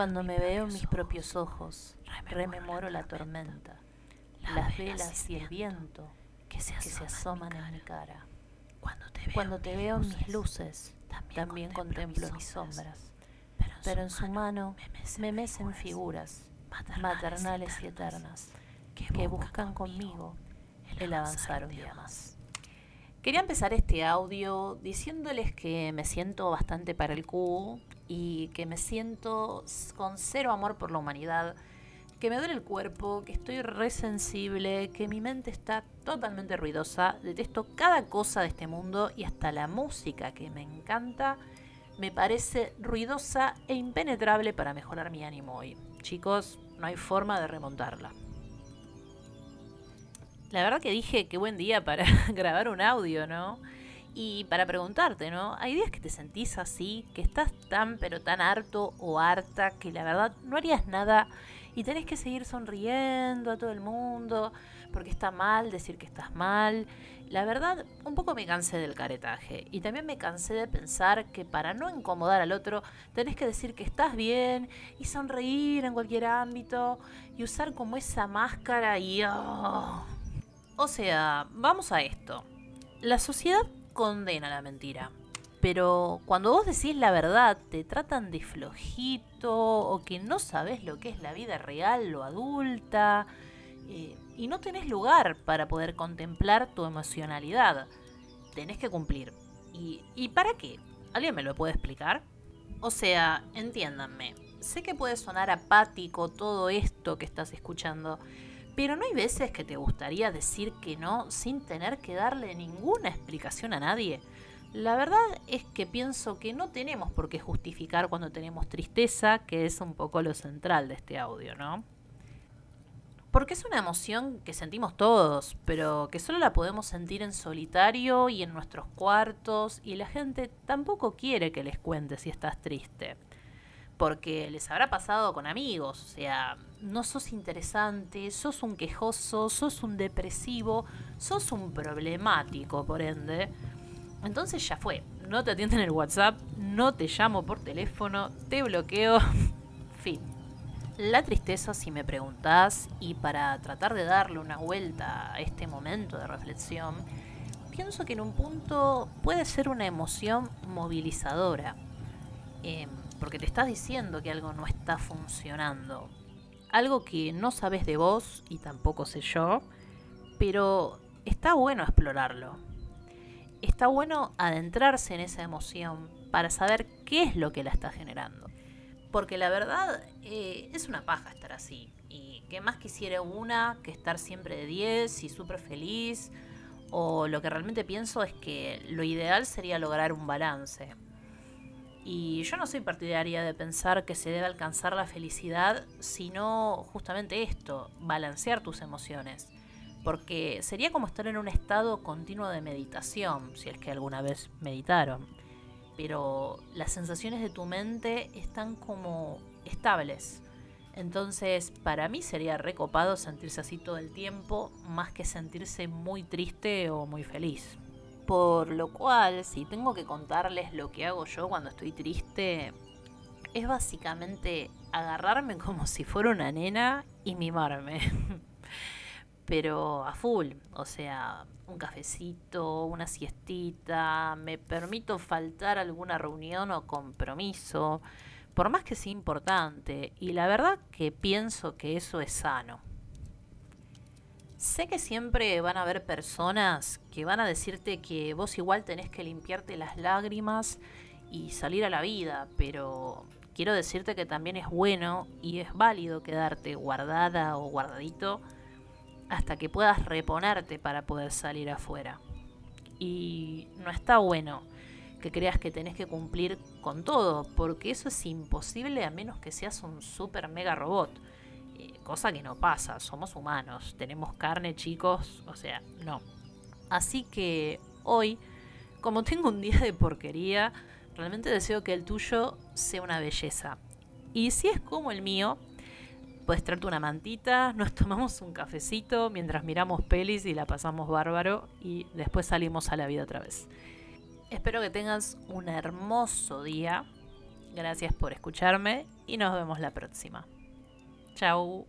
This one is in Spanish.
Cuando me veo en mis propios ojos, rememoro la tormenta, las velas y el viento que se asoman en mi cara. Cuando te veo en mis luces, también contemplo mis sombras, pero en su mano me mecen figuras maternales y eternas que buscan conmigo el avanzar un día más. Quería empezar este audio diciéndoles que me siento bastante para el cubo y que me siento con cero amor por la humanidad, que me duele el cuerpo, que estoy resensible, que mi mente está totalmente ruidosa, detesto cada cosa de este mundo y hasta la música que me encanta me parece ruidosa e impenetrable para mejorar mi ánimo hoy. Chicos, no hay forma de remontarla. La verdad que dije qué buen día para grabar un audio, ¿no? Y para preguntarte, ¿no? Hay días que te sentís así, que estás tan pero tan harto o harta que la verdad no harías nada y tenés que seguir sonriendo a todo el mundo porque está mal decir que estás mal. La verdad, un poco me cansé del caretaje y también me cansé de pensar que para no incomodar al otro tenés que decir que estás bien y sonreír en cualquier ámbito y usar como esa máscara y... Oh, o sea, vamos a esto. La sociedad condena la mentira. Pero cuando vos decís la verdad, te tratan de flojito o que no sabes lo que es la vida real o adulta eh, y no tenés lugar para poder contemplar tu emocionalidad. Tenés que cumplir. ¿Y, ¿Y para qué? ¿Alguien me lo puede explicar? O sea, entiéndanme. Sé que puede sonar apático todo esto que estás escuchando, pero ¿no hay veces que te gustaría decir que no sin tener que darle ninguna explicación a nadie? La verdad es que pienso que no tenemos por qué justificar cuando tenemos tristeza, que es un poco lo central de este audio, ¿no? Porque es una emoción que sentimos todos, pero que solo la podemos sentir en solitario y en nuestros cuartos, y la gente tampoco quiere que les cuente si estás triste porque les habrá pasado con amigos, o sea, no sos interesante, sos un quejoso, sos un depresivo, sos un problemático, por ende. Entonces ya fue, no te atienden el WhatsApp, no te llamo por teléfono, te bloqueo, fin. La tristeza, si me preguntás, y para tratar de darle una vuelta a este momento de reflexión, pienso que en un punto puede ser una emoción movilizadora. Eh, porque te estás diciendo que algo no está funcionando. Algo que no sabes de vos y tampoco sé yo, pero está bueno explorarlo. Está bueno adentrarse en esa emoción para saber qué es lo que la está generando. Porque la verdad eh, es una paja estar así. Y qué más quisiera una que estar siempre de 10 y súper feliz. O lo que realmente pienso es que lo ideal sería lograr un balance y yo no soy partidaria de pensar que se debe alcanzar la felicidad, sino justamente esto, balancear tus emociones. Porque sería como estar en un estado continuo de meditación, si es que alguna vez meditaron. Pero las sensaciones de tu mente están como estables. Entonces, para mí sería recopado sentirse así todo el tiempo, más que sentirse muy triste o muy feliz. Por lo cual, si tengo que contarles lo que hago yo cuando estoy triste, es básicamente agarrarme como si fuera una nena y mimarme. Pero a full, o sea, un cafecito, una siestita, me permito faltar alguna reunión o compromiso, por más que sea importante, y la verdad que pienso que eso es sano. Sé que siempre van a haber personas que van a decirte que vos igual tenés que limpiarte las lágrimas y salir a la vida, pero quiero decirte que también es bueno y es válido quedarte guardada o guardadito hasta que puedas reponerte para poder salir afuera. Y no está bueno que creas que tenés que cumplir con todo, porque eso es imposible a menos que seas un super mega robot cosa que no pasa, somos humanos, tenemos carne chicos, o sea, no. Así que hoy, como tengo un día de porquería, realmente deseo que el tuyo sea una belleza. Y si es como el mío, puedes traerte una mantita, nos tomamos un cafecito mientras miramos pelis y la pasamos bárbaro y después salimos a la vida otra vez. Espero que tengas un hermoso día Gracias por escucharme y nos vemos la próxima. so